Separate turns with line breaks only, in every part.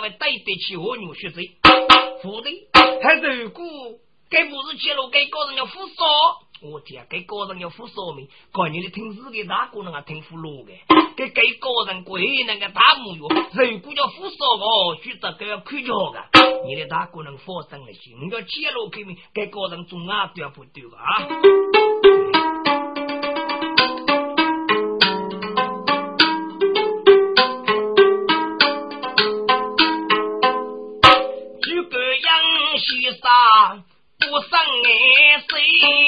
对得起我女婿贼，不对，还如果该不是揭露，该个人要负说，我天，该个人要负说明，看你的听自己大个人啊听负落的，给给个人归那个大木哟，如果要负说哦，就这个要看着的，你的大个人发生了事，你要揭露给明，该个人总啊对不对啊？
你谁？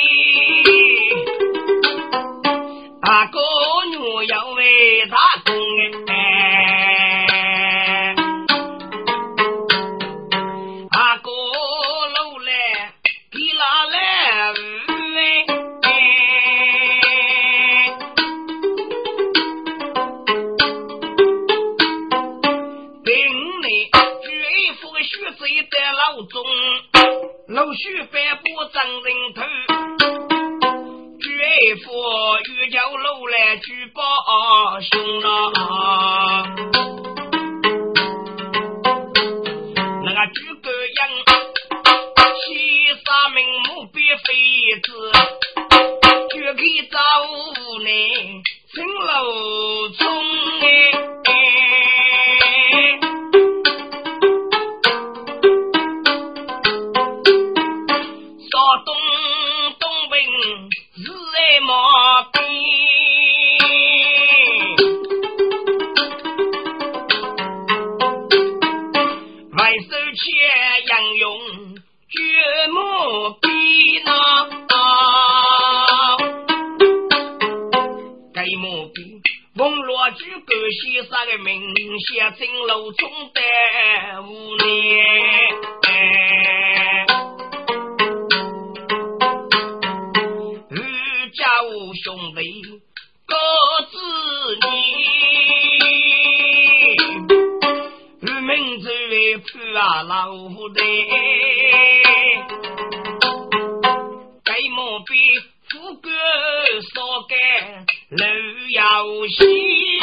写进楼中的五年，二家五兄弟各自念，二门子为铺啊老虎的，该莫比富贵少干楼要西。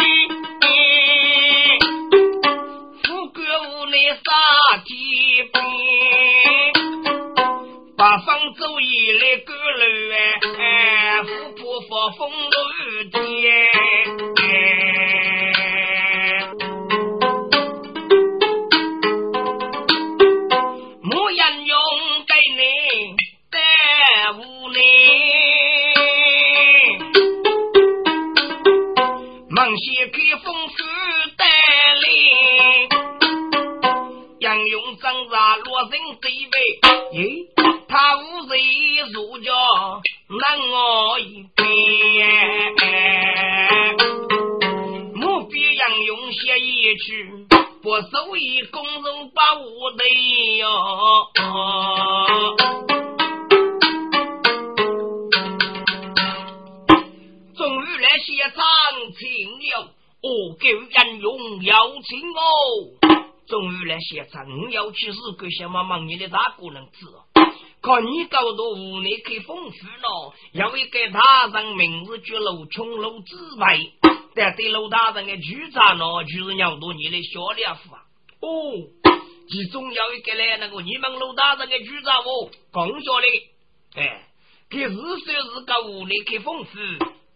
风雨天。莫言用给你带无奈，忙些给风雨带来。用挣扎落人对背，咦，他无人如家难我一边，目标杨勇写一句，不守以公人把我的哟。终于来写长情了，我给杨勇邀请哦。终于来写成，我要去日国想妈妈你的大姑娘子，看你搞到屋内可丰富了，要一个大人名字叫楼琼楼之外，但 对楼大人的局长呢，就是让到你的小脸夫啊。哦，其中有一个来那个你们楼大人的局长哦，讲下来，哎，可是说是个屋内可丰富，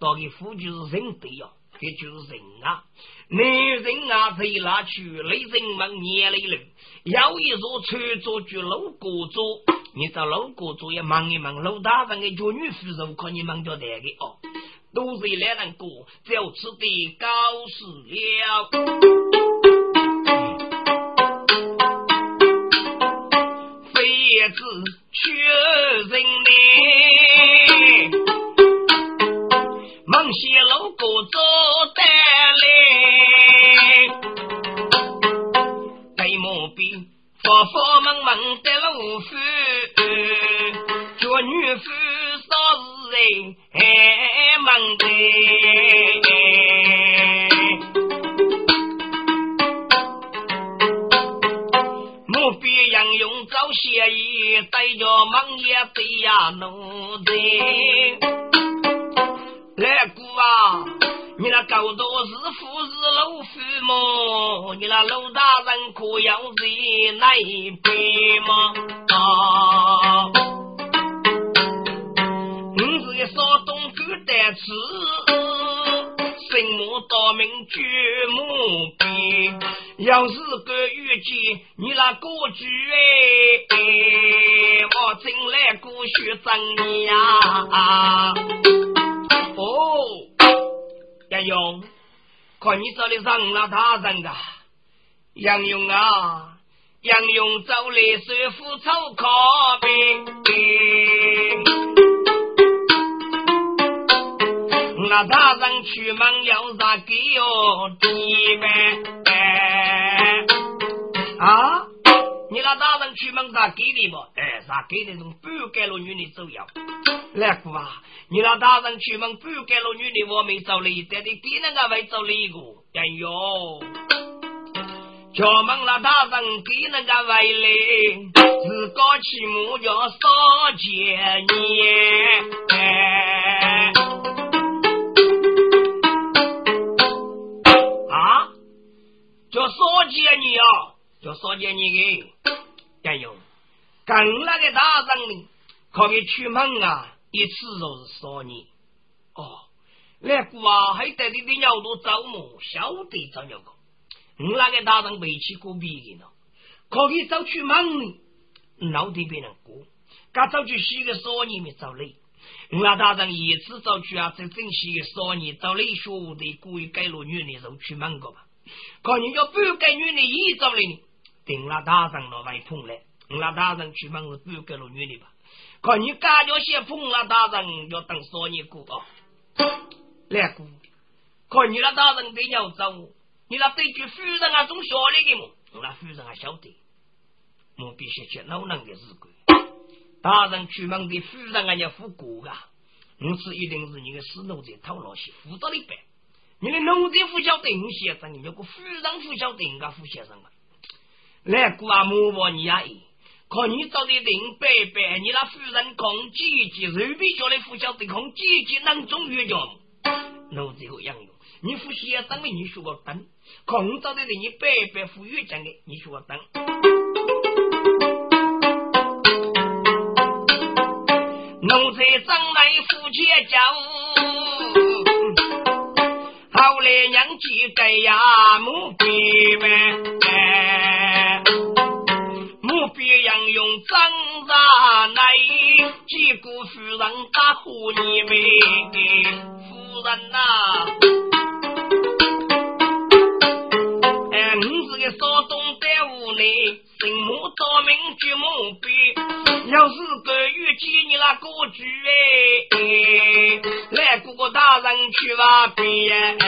到底富就是人对呀，这就是人啊。男人啊，走哪去？雷人们撵来了，有一座穿着住楼过座，你找老哥做也忙一忙，老大人的叫女夫人可你忙叫那个哦，都是两人过，就此的高事了。非子呀奴才。来姑啊！
你那高多是富是老夫么？你那老大人可要在那一边吗？啊！你是个少东狗蛋吃，什么大名绝目边？要是个遇见你那个局哎，我进来过去整你呀！哦。杨勇，看你这里上了大人啊！杨勇啊，杨勇走来水府抽咖啡，那大人出门要啥给哟？弟呗？啊？你那大人去门咋给的不？哎，啥给的？从半盖路女的走要。来姑啊，你那大人去门半盖路女的，我没走哩，但你别人个会走哩个。哎呦，敲门那大人给那个回来，自个起码要少几年。啊？叫少几年个？哎呦，跟那个大人呢，可以出门啊，一次都是少年。哦，那姑啊，还带你的鸟都走么？晓得走鸟个？你那个大人没去过别的呢，可以走出门呢，老得别人过。刚走去洗个少年没走累。那大人一次走去啊，在正洗个少年走累，学的故意改了女的就出门个吧？可人家不改女的一走了呢？顶了大人了来碰来，那大人出门是不给了女的吧？可你感觉先碰了大人，要等少年过啊。来姑，可你那大人对要走，你那对句夫人啊，总晓得的么？那夫人还晓得，我必须去老能的日鬼。大人出门的夫人啊，要付过啊。我是一定是你的死奴才讨老些，负责一半。你的奴才不晓得你先生，你有个夫人不晓得人家夫先生嘛？来姑啊，莫问你阿姨，看你找的林伯伯，你那夫人空姐姐，随便叫来呼叫的空姐姐，能中越叫？奴才和杨勇，你夫先生的你说个等，空找的你伯伯富越讲的，你说个等。奴才张来夫前叫，后来娘几个呀，母伯伯。用张大奶，几个夫人打呼你们，夫人呐，哎，你是个少东在屋里，什么大名就莫比，要是个遇见你那个局哎，来哥哥大人去吧边，夫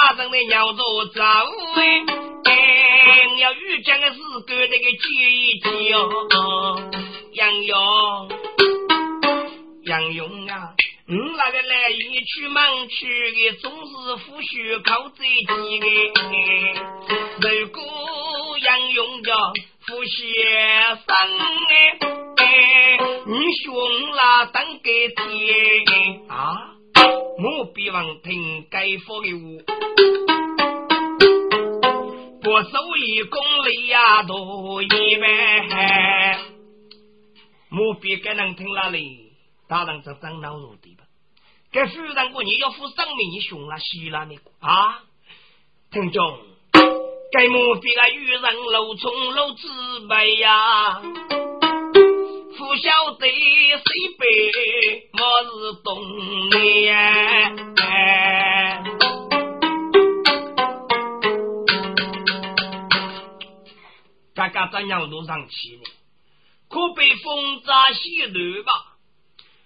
大人的鸟做走哎，要遇见的是个那个姐姐哦，杨勇，杨勇啊，你那个来一出门去的总是夫婿靠这几个，如果杨勇叫夫先生哎，你兄啦等个天啊。我必望听该佛的话，不收一公里呀多一万。我必该能听那里，大人这长脑入的吧？该夫人过你要付生命，你凶了死了你啊！听众，该莫比个愚人露从露自白呀。不晓得谁背，东年。大家怎样都上去呢？可被风扎西头吧？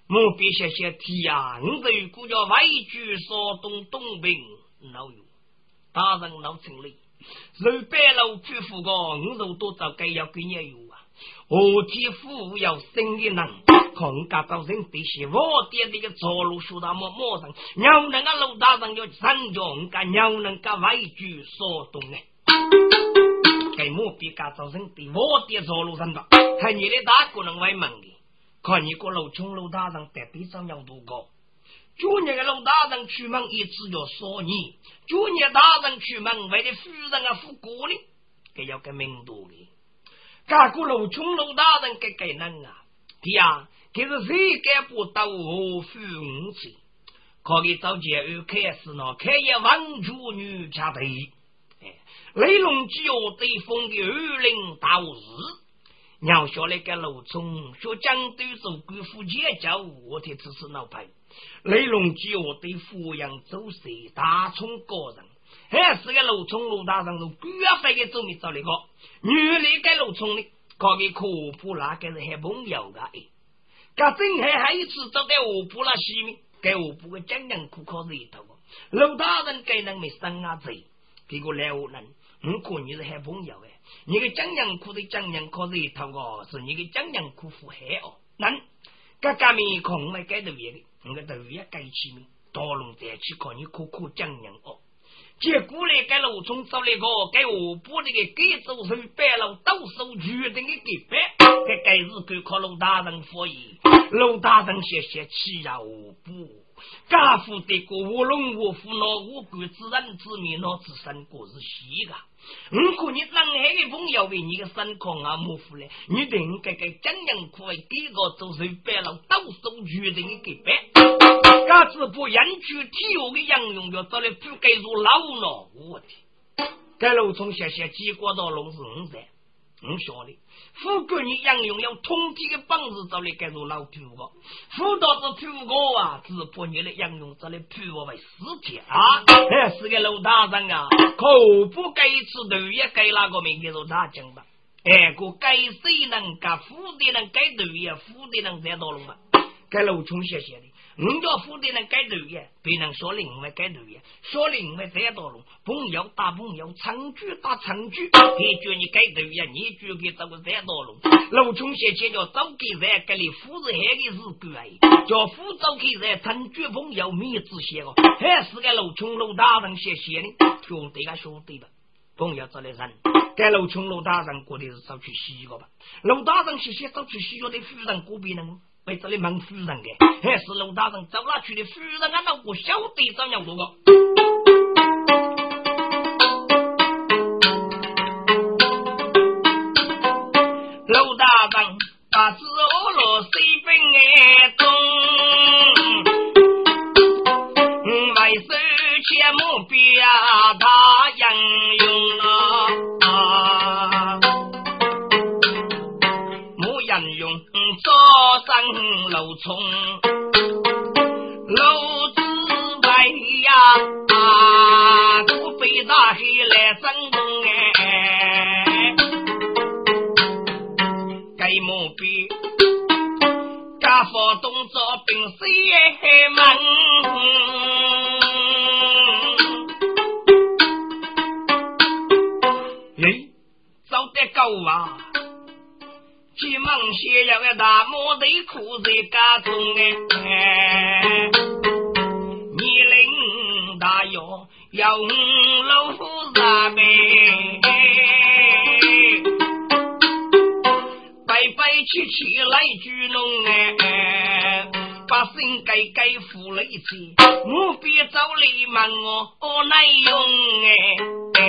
莫别些些提啊！你这个叫外居少东东兵老有，大人老成嘞，肉白老皮肤个，你肉多早该要给你有。何天富有生意能，看家到人必须我爹这个走路说他么么上，娘那个路大上要上脚，家娘那个外居所动呢？给莫比家造人的我爹走路上吧，看你的大姑娘为忙的，看你个老冲老大人得比上样多高。昨日个老大人出门一直要说你，昨日大人出门为了夫人啊夫过呢，给要个名多的。家个老冲老大人给给能啊，对呀，这是谁给不到我父母亲？可以早节又开始呢，开业王主女家的，哎，雷龙只要对风的二零大日。娘下来个老冲，说江都做官府节教，我的只是老派。雷龙基我对抚养周氏大冲个人，还是个老冲老大人，都官费的做没找那个。原来个老冲呢，搞个科普那个是还朋友的，哎，噶真还还一次走在河浦那西面，给河浦个江阳库考试一头。老大人给人没生啊贼，这个来我人，我看你是还朋友哎。你个江阳库的江阳可是一头哦，是你个江阳库富海哦。那各家面孔来改头也的，你个头也改起面，大龙再去看你可可江阳哦。结果来改路从找那个改我部那个改走手白了，到手决定的给白，该改日该靠陆大人发言，陆大人谢谢气呀我部。家父的个卧龙卧虎那我管自然之命那自身过是虚个。如果你南海的朋友为你的身康啊模糊嘞，你定该该江阳苦为给个做手白了，到手决定的给白。家子不养猪体育的养用要找来不该入老了，我的。该路从下下几过到龙是五山。我晓得，富贵你杨勇要通体的本事，找来改做老皮个，辅导这皮个啊，只怕你的杨勇找来皮我为死体啊！哎，是个老大人啊，可不该吃头也该哪个名给做大将吧？哎，个该谁能干，富的人该头也，富的人才到了嘛？该老穷谢谢的。五家府的人改头也，别人说另外改头也，说另外再多龙，朋友打朋友，长句打长句，你句你改头也，你句给这个再多龙。老穷先前叫早给在给你夫人还的是怪，叫夫早给在长句朋友面子些哦，还是个老穷老大人写写的，兄弟啊兄弟吧，朋友找来人，该老穷老大人过的是早去洗个吧，老大人写写早去洗个的富人过别人。被这里蒙夫人的，还是陆大人走那去的？夫人俺那我晓得怎样做个？陆大人把子我落水兵眼生楼冲楼子外呀，啊都被大黑来争动哎，该莫比家父动作并谁门？哎，早得够啊！急忙写了个大毛的裤子家中哎，你领大药要五老夫人呗，白白切切来聚拢哎，把心改改付了一次，我别找你问我我来用哎。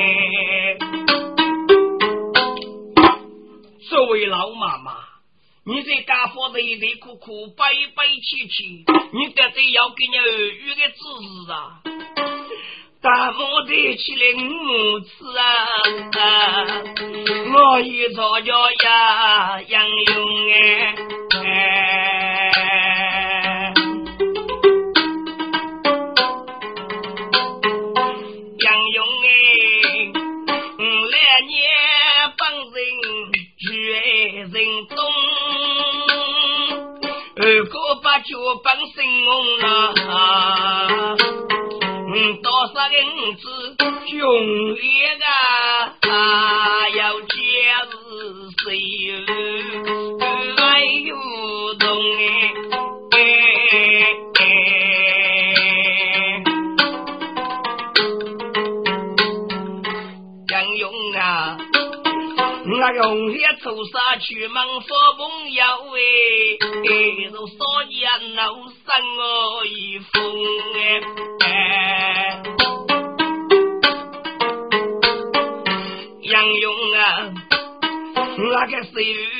作为老妈妈，你在家伙累累苦苦、悲悲戚戚，你得得要给你儿女的支持啊！大母的起来母子啊，我一早叫呀杨勇哎，本姓翁啊，多少银子穷一个啊，要节日谁？有爱有动哎，杨勇啊。那个红叶走沙去忙佛朋友哎，都少年老我一封哎，杨勇啊，那个谁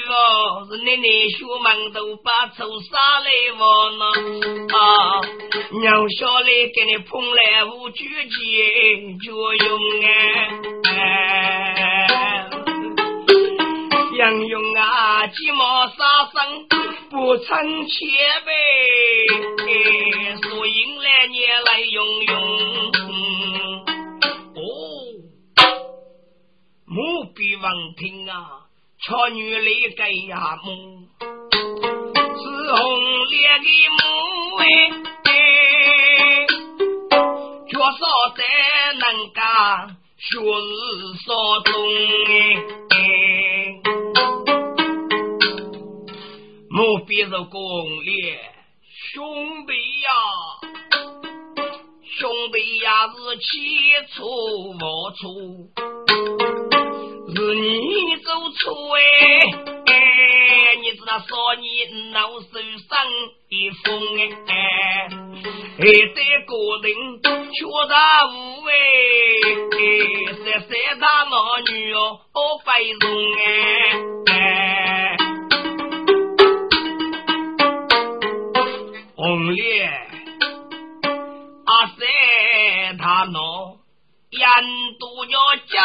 哦，是奶奶学忙都把走沙来往呢啊，娘小来给你捧来五句钱就用哎。杨勇啊，鸡毛杀生不成切呗，所以来年来用用。哦，母必王听啊，巧女来给呀母，是红脸的母哎，绝少在能干，学日少中哎。我别着公烈兄弟呀，兄弟呀是起初我错，是你做错哎，你知道说你老手上一封哎，还得个人缺大无哎，三三大男女哦白容哎。红烈阿三他喏，眼都要讲，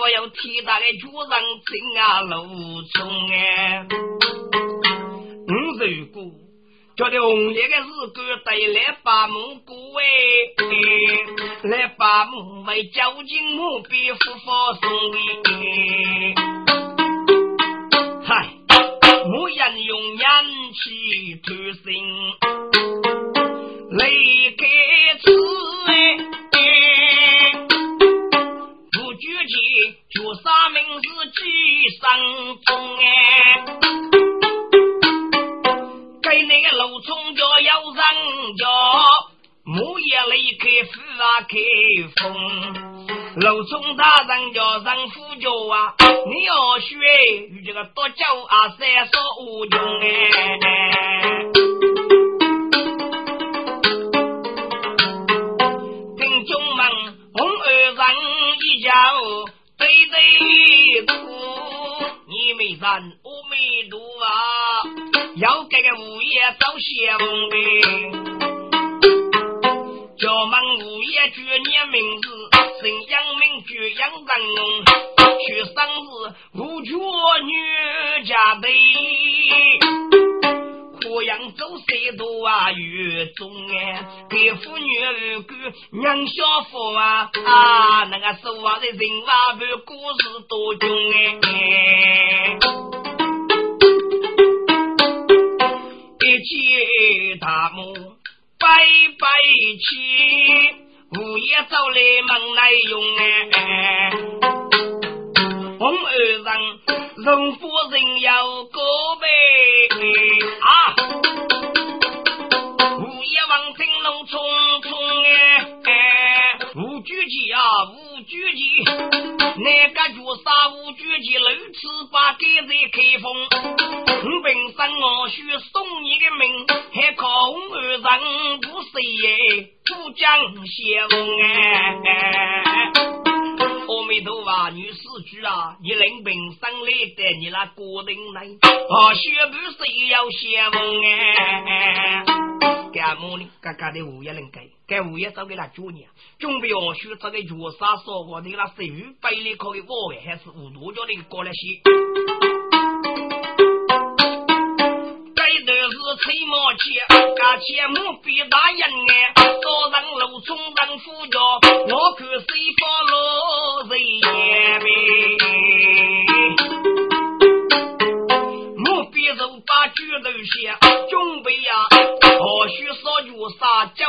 我要替他的主人请啊路冲哎。五如果觉得红烈的日子带来把门过哎，来把门为交警目别复发送礼，嗨。人用眼气偷心，离开此哎，不举起就杀名是几生中哎，给那个路冲叫要人叫，木叶离开富啊开封。楼中大人叫人呼叫啊，你要学与这个多教啊，三说无穷哎。听众们，红二人一家哦对对哭，你没人我没读啊，要给个物业找相的，叫门物业举念名字。养民居养人，去生日无绝女家的，苦养走谁多啊？越重哎，给妇女儿个娘小福啊啊！那个说话的人话不故事多穷哎，一起大幕拜拜起。午夜走来门来用哎，红二人荣夫人要告白啊，午夜王听龙匆匆哎，五举旗啊五举旗，那个绝杀五举旗，六次把给在开封，我本身我需送你的命，还靠红二人不是耶。珠江相哎，阿弥陀佛，女施主啊，你领兵上来的，你那国人来，啊，学不是要相哎。干么呢？嘎嘎的物业能给，该物业找给他主呢，准备要学这个绝杀说我的那十余百里可以我还是无多叫的过来些。吹毛气，家前母比大人哎，上路中人呼叫，我看谁发落谁眼母比手把举头先，准备呀，或许少就啥酒